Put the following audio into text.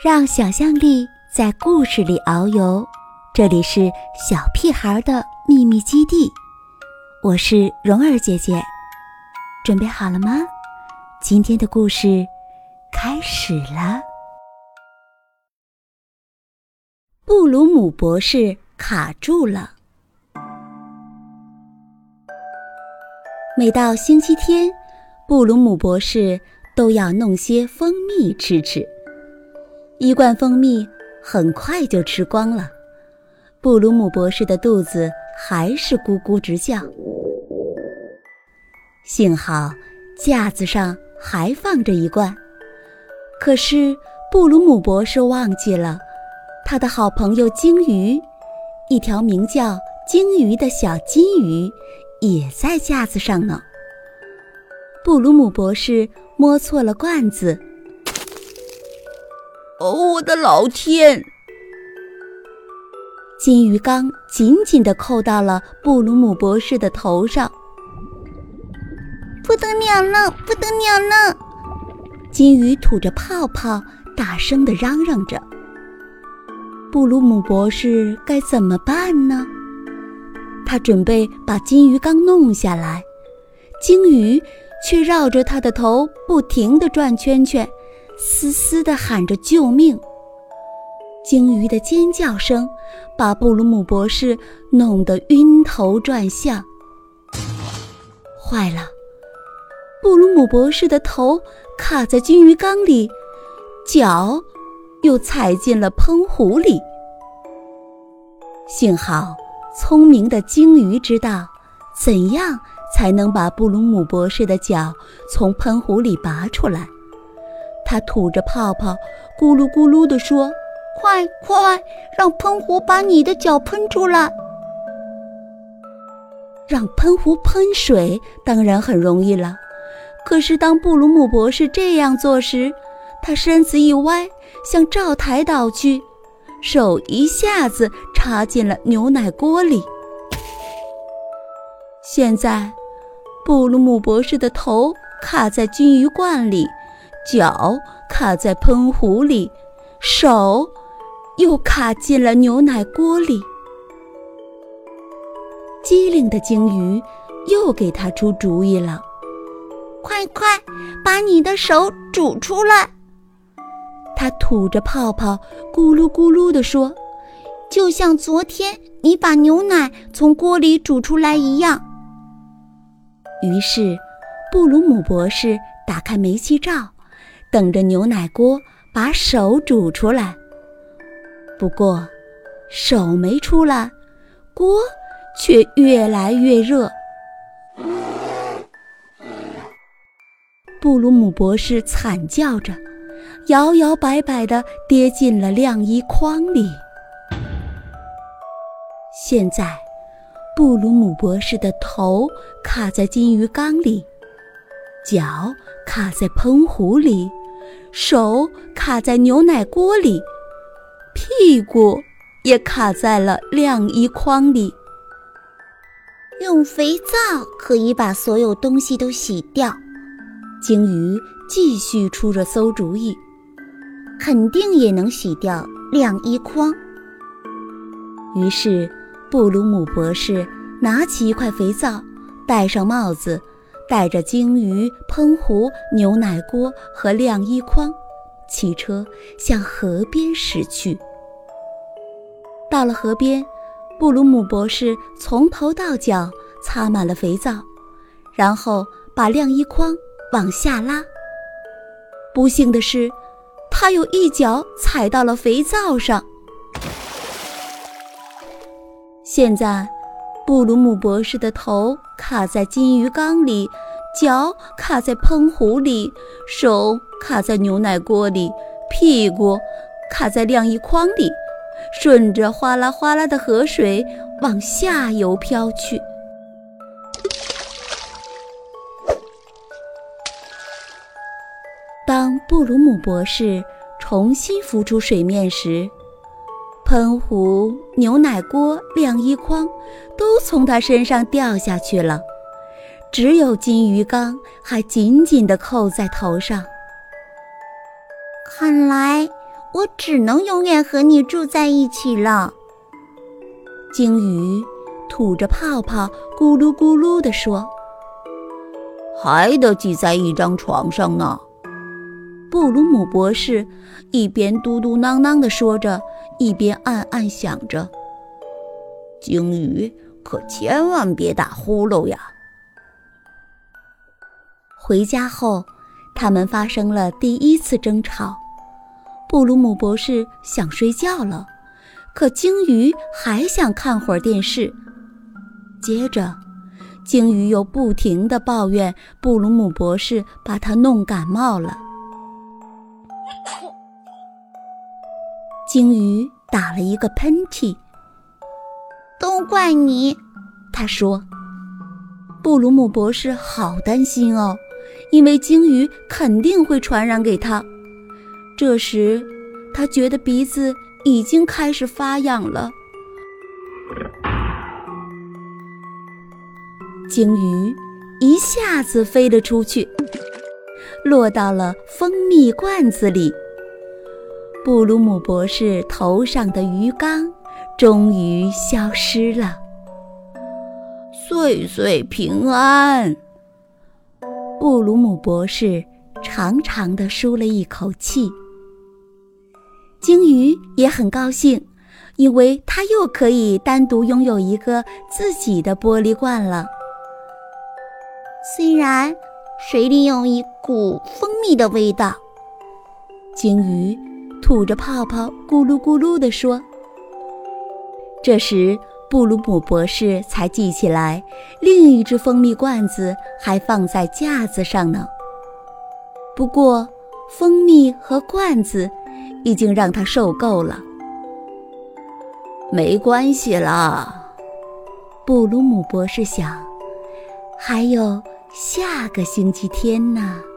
让想象力在故事里遨游，这里是小屁孩的秘密基地，我是蓉儿姐姐，准备好了吗？今天的故事开始了。布鲁姆博士卡住了。每到星期天，布鲁姆博士都要弄些蜂蜜吃吃。一罐蜂蜜很快就吃光了，布鲁姆博士的肚子还是咕咕直叫。幸好架子上还放着一罐，可是布鲁姆博士忘记了，他的好朋友鲸鱼，一条名叫鲸鱼的小金鱼，也在架子上呢。布鲁姆博士摸错了罐子。哦，我的老天！金鱼缸紧紧地扣到了布鲁姆博士的头上，不得了了，不得了了！金鱼吐着泡泡，大声地嚷嚷着。布鲁姆博士该怎么办呢？他准备把金鱼缸弄下来，金鱼却绕着他的头不停地转圈圈。嘶嘶地喊着救命！鲸鱼的尖叫声把布鲁姆博士弄得晕头转向。坏了，布鲁姆博士的头卡在金鱼缸里，脚又踩进了喷壶里。幸好，聪明的鲸鱼知道怎样才能把布鲁姆博士的脚从喷壶里拔出来。他吐着泡泡，咕噜咕噜地说：“快快，让喷壶把你的脚喷出来！让喷壶喷水当然很容易了。可是当布鲁姆博士这样做时，他身子一歪，向灶台倒去，手一下子插进了牛奶锅里。现在，布鲁姆博士的头卡在金鱼罐里。”脚卡在喷壶里，手又卡进了牛奶锅里。机灵的鲸鱼又给他出主意了：“快快把你的手煮出来！”他吐着泡泡，咕噜咕噜地说：“就像昨天你把牛奶从锅里煮出来一样。”于是，布鲁姆博士打开煤气灶。等着牛奶锅把手煮出来，不过手没出来，锅却越来越热。布鲁姆博士惨叫着，摇摇摆摆地跌进了晾衣筐里。现在，布鲁姆博士的头卡在金鱼缸里，脚卡在喷壶里。手卡在牛奶锅里，屁股也卡在了晾衣筐里。用肥皂可以把所有东西都洗掉。鲸鱼继续出着馊主意，肯定也能洗掉晾衣筐。于是，布鲁姆博士拿起一块肥皂，戴上帽子。带着鲸鱼、喷壶、牛奶锅和晾衣筐，汽车向河边驶去。到了河边，布鲁姆博士从头到脚擦满了肥皂，然后把晾衣筐往下拉。不幸的是，他有一脚踩到了肥皂上。现在。布鲁姆博士的头卡在金鱼缸里，脚卡在喷壶里，手卡在牛奶锅里，屁股卡在晾衣筐里，顺着哗啦哗啦的河水往下游飘去。当布鲁姆博士重新浮出水面时，喷壶、牛奶锅、晾衣筐都从他身上掉下去了，只有金鱼缸还紧紧地扣在头上。看来我只能永远和你住在一起了。鲸鱼吐着泡泡，咕噜咕噜地说：“还得挤在一张床上呢。”布鲁姆博士一边嘟嘟囔囔地说着，一边暗暗想着：“鲸鱼可千万别打呼噜呀！”回家后，他们发生了第一次争吵。布鲁姆博士想睡觉了，可鲸鱼还想看会儿电视。接着，鲸鱼又不停地抱怨布鲁姆博士把他弄感冒了。鲸鱼打了一个喷嚏。都怪你，他说。布鲁姆博士好担心哦，因为鲸鱼肯定会传染给他。这时，他觉得鼻子已经开始发痒了。鲸鱼一下子飞了出去，落到了蜂蜜罐子里。布鲁姆博士头上的鱼缸终于消失了。岁岁平安！布鲁姆博士长长的舒了一口气。鲸鱼也很高兴，因为它又可以单独拥有一个自己的玻璃罐了。虽然水里有一股蜂蜜的味道，鲸鱼。吐着泡泡，咕噜咕噜地说。这时，布鲁姆博士才记起来，另一只蜂蜜罐子还放在架子上呢。不过，蜂蜜和罐子已经让他受够了。没关系啦，布鲁姆博士想，还有下个星期天呢。